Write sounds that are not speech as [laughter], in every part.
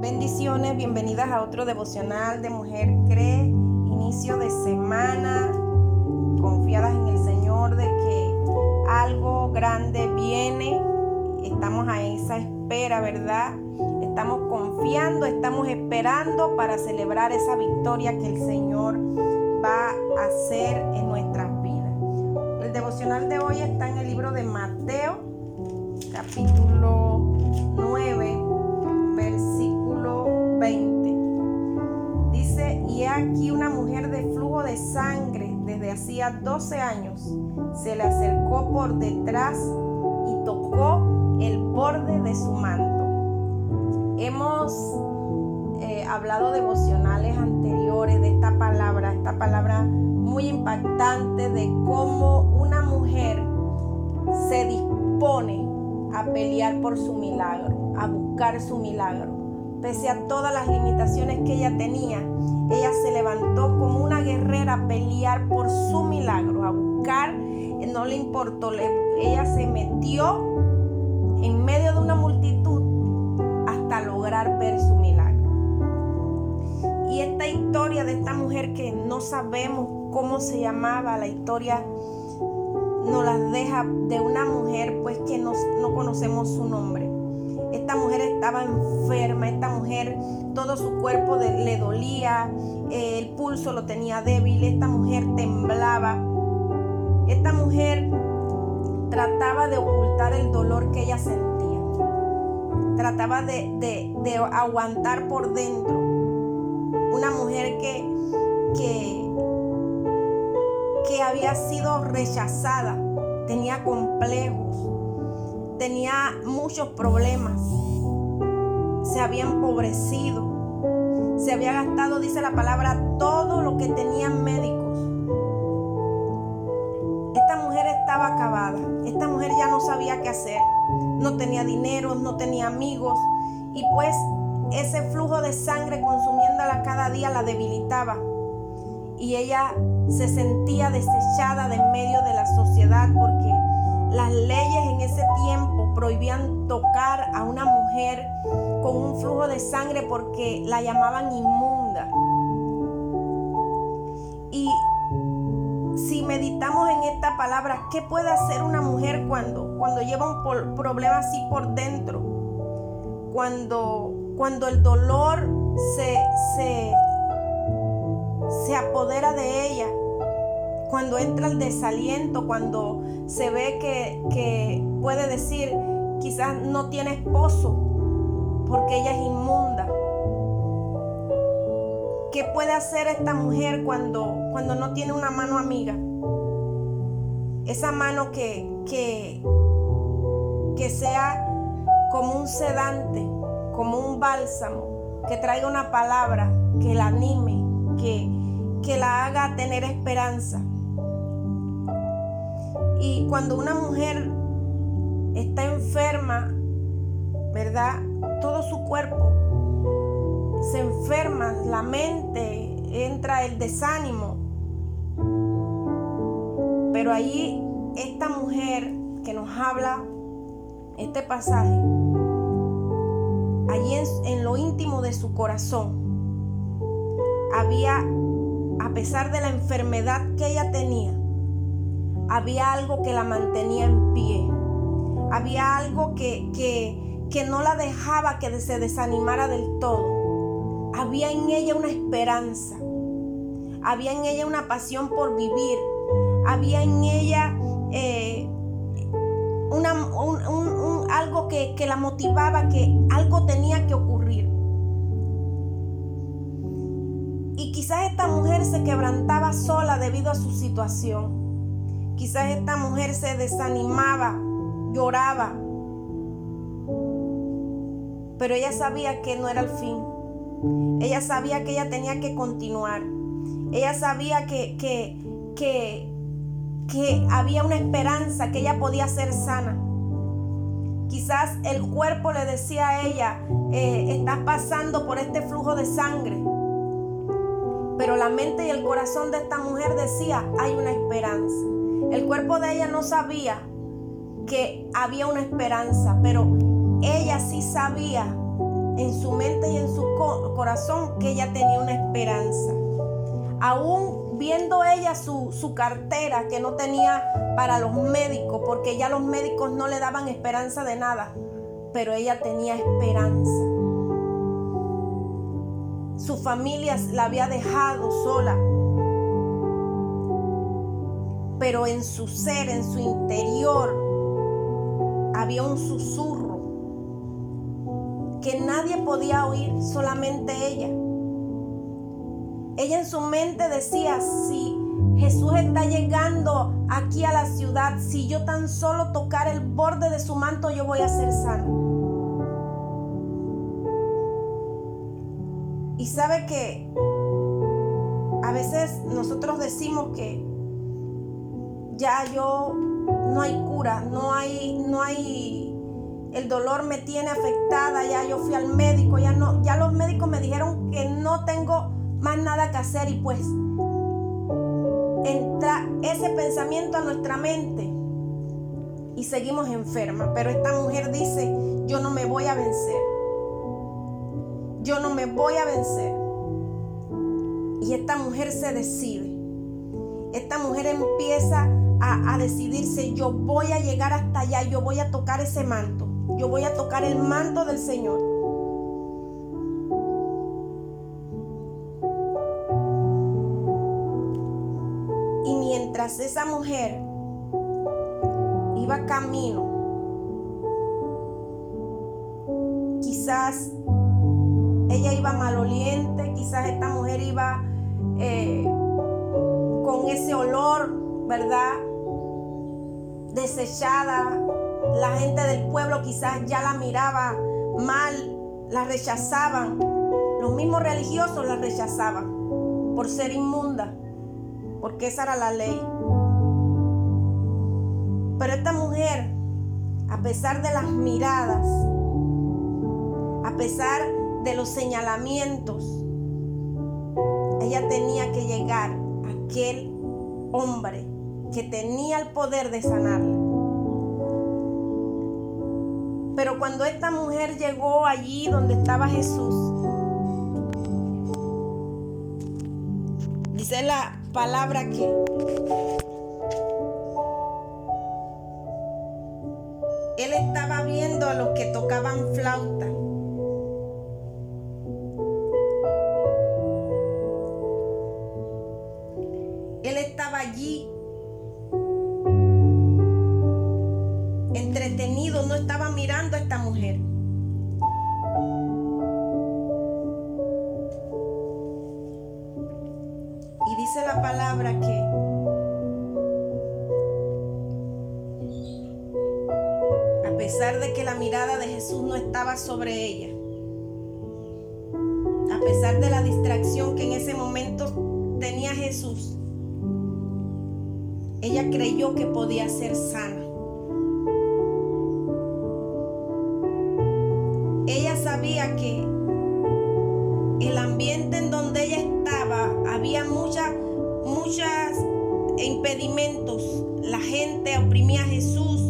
Bendiciones, bienvenidas a otro devocional de Mujer Cree, inicio de semana, confiadas en el Señor de que algo grande viene, estamos a esa espera, ¿verdad? Estamos confiando, estamos esperando para celebrar esa victoria que el Señor va a hacer en nuestras vidas. El devocional de hoy está en el libro de Mateo, capítulo 9 hacía 12 años. Se le acercó por detrás y tocó el borde de su manto. Hemos eh, hablado devocionales anteriores de esta palabra, esta palabra muy impactante de cómo una mujer se dispone a pelear por su milagro, a buscar su milagro. Pese a todas las limitaciones que ella tenía, ella se levantó como una guerrera a pelear por su milagro, a buscar, no le importó, ella se metió en medio de una multitud hasta lograr ver su milagro. Y esta historia de esta mujer que no sabemos cómo se llamaba, la historia nos la deja de una mujer pues que no, no conocemos su nombre estaba enferma, esta mujer todo su cuerpo le dolía, el pulso lo tenía débil, esta mujer temblaba. Esta mujer trataba de ocultar el dolor que ella sentía. Trataba de, aguantar por dentro. Una mujer que, que, que había sido rechazada, tenía complejos, tenía muchos problemas, se había empobrecido, se había gastado, dice la palabra, todo lo que tenían médicos. Esta mujer estaba acabada, esta mujer ya no sabía qué hacer, no tenía dinero, no tenía amigos y pues ese flujo de sangre consumiéndola cada día la debilitaba y ella se sentía desechada de en medio de la sociedad porque las leyes en ese tiempo prohibían tocar a una mujer con un flujo de sangre porque la llamaban inmunda. Y si meditamos en esta palabra, ¿qué puede hacer una mujer cuando, cuando lleva un problema así por dentro? Cuando, cuando el dolor se, se, se apodera de ella cuando entra el desaliento, cuando se ve que, puede decir, quizás no tiene esposo porque ella es inmunda. ¿Qué puede hacer esta mujer cuando, cuando no tiene una mano amiga? Esa mano que, que, que sea como un sedante, como un bálsamo, que traiga una palabra, que la anime, que, que la haga tener esperanza. Y cuando una mujer ¿verdad? Todo su cuerpo se enferma, la mente, entra el desánimo. Pero ahí esta mujer que nos habla este pasaje, allí en, en lo íntimo de su corazón, había, a pesar de la enfermedad que ella tenía, había algo que la mantenía en pie. Había algo que, que, no la dejaba que se desanimara del todo. Había en ella una esperanza. Había en ella una pasión por vivir. Había en ella eh, algo que, que la motivaba, que algo tenía que ocurrir. Y quizás esta mujer se quebrantaba sola debido a su situación. Quizás esta mujer se desanimaba, lloraba, pero ella sabía que no era el fin. Ella sabía que ella tenía que continuar. Ella sabía que, que, que, que había una esperanza, que ella podía ser sana. Quizás el cuerpo le decía a ella, eh, estás pasando por este flujo de sangre. Pero la mente y el corazón de esta mujer decía, hay una esperanza. El cuerpo de ella no sabía que había una esperanza, pero ella sí sabía en su mente y en su corazón que ella tenía una esperanza. Aún viendo ella su, su, cartera que no tenía para los médicos, porque ya los médicos no le daban esperanza de nada, pero ella tenía esperanza. Su familia la había dejado sola, pero en su ser, en su interior, había un susurro que nadie podía oír, solamente ella. Ella en su mente decía, si Jesús está llegando aquí a la ciudad, si yo tan solo tocar el borde de su manto, yo voy a ser sana. Y sabe que a veces nosotros decimos que ya yo no hay cura, no hay, no hay, el dolor me tiene afectada, ya yo fui al médico, ya no, ya los médicos me dijeron que no tengo más nada que hacer y pues entra ese pensamiento a nuestra mente y seguimos enfermas. Pero esta mujer dice, yo no me voy a vencer. Yo no me voy a vencer. Y esta mujer se decide. Esta mujer empieza a, decidirse, yo voy a llegar hasta allá, yo voy a tocar ese manto, yo voy a tocar el manto del Señor. Y mientras esa mujer iba camino, quizás ella iba maloliente, quizás esta mujer iba eh, con ese olor, ¿verdad? Desechada, la gente del pueblo quizás ya la miraba mal, la rechazaban, los mismos religiosos la rechazaban por ser inmunda, porque esa era la ley. Pero esta mujer, a pesar de las miradas, a pesar de los señalamientos, ella tenía que llegar a aquel hombre que tenía el poder de sanarla. Pero cuando esta mujer llegó allí donde estaba Jesús, dice la palabra que él estaba viendo a los que tocaban flauta. Él estaba allí Y dice la palabra que a pesar de que la mirada de Jesús no estaba sobre ella, a pesar de la distracción que en ese momento tenía Jesús, ella creyó que podía ser sana. Que el ambiente en donde ella estaba había muchas, muchas impedimentos. La gente oprimía a Jesús.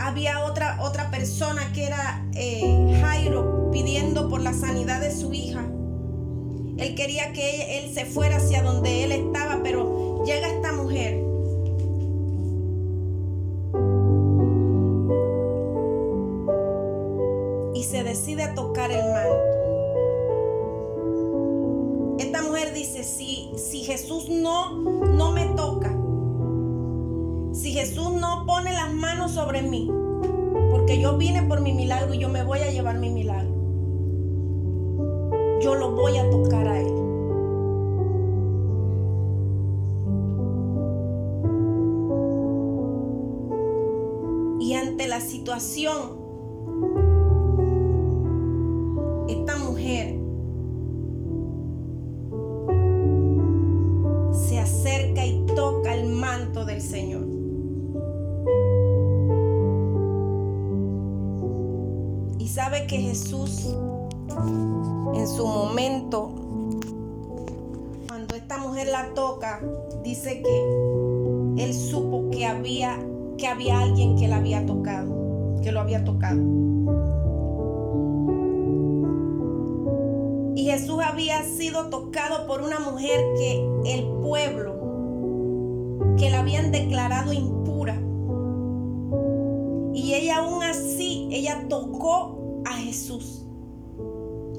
Había otra, otra persona que era eh, Jairo pidiendo por la sanidad de su hija. Él quería que él se fuera hacia donde él estaba, pero llega esta mujer decide tocar el manto. Esta mujer dice, si, si Jesús no, no me toca, si Jesús no pone las manos sobre mí, porque yo vine por mi milagro y yo me voy a llevar mi milagro, yo lo voy a tocar a Él. Y ante la situación Jesús en su momento, cuando esta mujer la toca, dice que él supo que había, que había alguien que la había tocado, que lo había tocado. Y Jesús había sido tocado por una mujer que el pueblo, que la habían declarado impura. Y ella aún así, ella tocó a Jesús.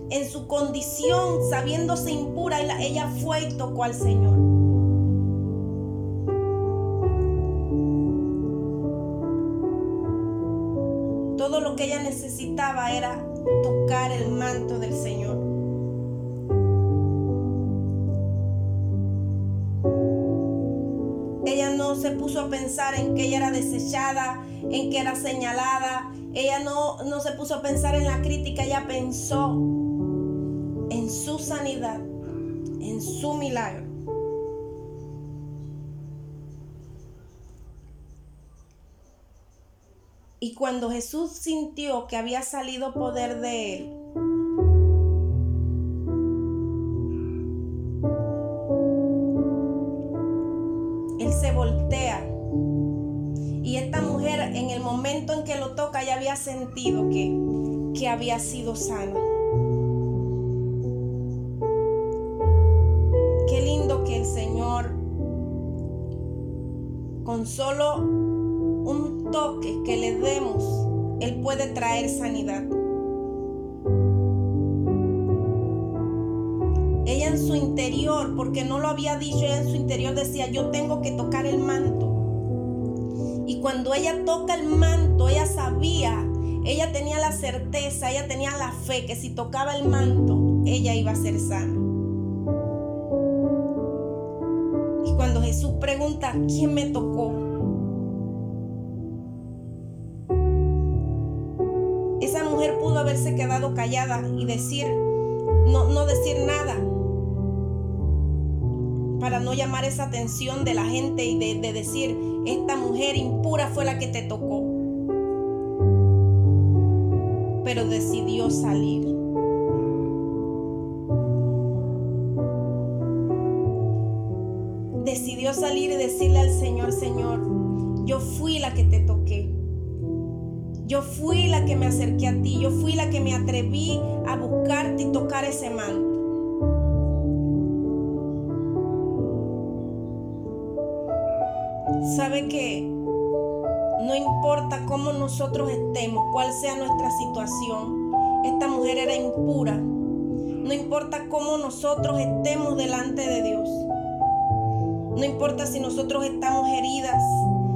En su condición, sabiéndose impura, ella fue y tocó al Señor. Todo lo que ella necesitaba era tocar el manto del Señor. Ella no se puso a pensar en que ella era desechada, en que era señalada. Ella no, no se puso a pensar en la crítica, ella pensó en su sanidad, en su milagro. Y cuando Jesús sintió que había salido poder de él, había sentido que, que había sido sana. Qué lindo que el Señor con solo un toque que le demos, Él puede traer sanidad. Ella en su interior, porque no lo había dicho, ella en su interior decía, yo tengo que tocar el manto. Y cuando ella toca el manto, ella sabía, ella tenía la certeza, ella tenía la fe que si tocaba el manto, ella iba a ser sana. Y cuando Jesús pregunta, ¿quién me tocó? haberse quedado callada y decir, no, no decir nada, para no llamar esa atención de la gente y de, de decir, esta mujer impura fue la que te tocó. Pero decidió salir. Decidió salir y decirle al Señor, Señor, yo fui la que te toqué. Yo fui la que me acerqué a ti, yo fui la que me atreví a buscarte y tocar ese manto. Sabe que no importa cómo nosotros estemos, cuál sea nuestra situación, esta mujer era impura. No importa cómo nosotros estemos delante de Dios. No importa si nosotros estamos heridas,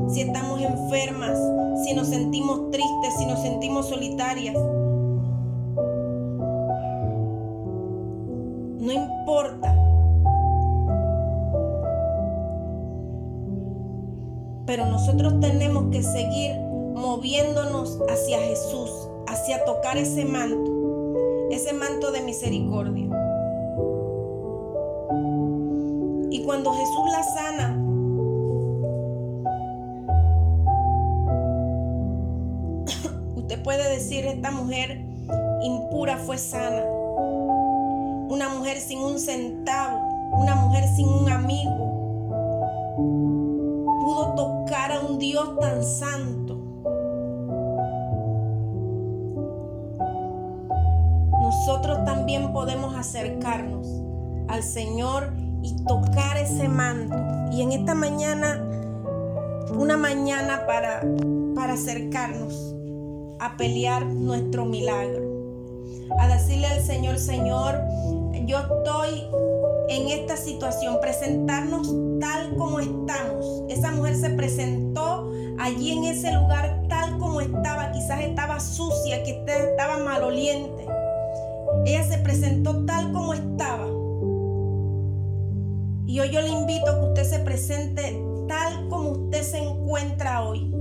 si estamos enfermas, si nos sentimos tristes, si nos sentimos solitarias. Pero nosotros tenemos que seguir moviéndonos hacia Jesús, hacia tocar ese manto, ese manto de misericordia. Y cuando Jesús la sana, [coughs] puede decir esta mujer impura fue sana. Una mujer sin un centavo, una mujer sin un amigo. Dios tan santo. Nosotros también podemos acercarnos al Señor y tocar ese manto. Y en esta mañana, una mañana para, para acercarnos a pelear nuestro milagro. A decirle al Señor, Señor, yo estoy en esta situación, presentarnos tal como estamos. Esa mujer se presentó allí en ese lugar tal como estaba, quizás estaba sucia, que estaba maloliente. Ella se presentó tal como estaba. Y hoy yo le invito a que usted se presente tal como usted se encuentra hoy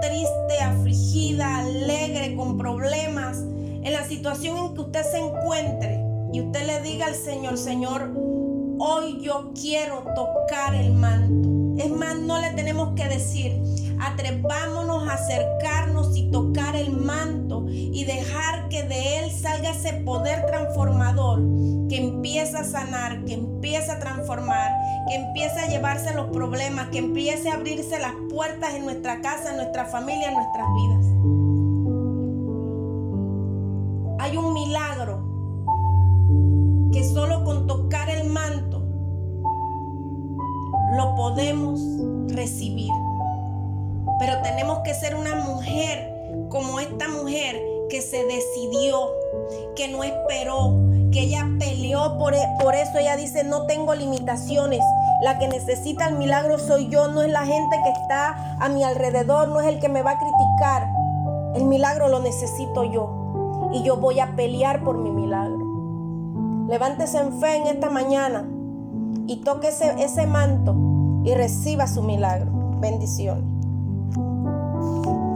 triste, afligida, alegre, con problemas, en la situación en que usted se encuentre y usted le diga al Señor, Señor, hoy yo quiero tocar el manto. Es más, no le tenemos que decir, atrevámonos a acercarnos y tocar el manto y dejar que de él salga ese poder transformador que empieza a sanar, que empieza a transformar, que empieza a llevarse los problemas, que empiece a abrirse las puertas en nuestra casa, en nuestra familia, en nuestras vidas. Hay un milagro que solo con tocar el manto lo podemos recibir. Pero tenemos que ser una mujer como esta mujer que se decidió, que no esperó, que ella peleó por, e, por eso. Ella dice, no tengo limitaciones. La que necesita el milagro soy yo, no es la gente que está a mi alrededor, no es el que me va a criticar. El milagro lo necesito yo. Y yo voy a pelear por mi milagro. Levántese en fe en esta mañana y toque ese, ese manto y reciba su milagro. Bendiciones. 嗯。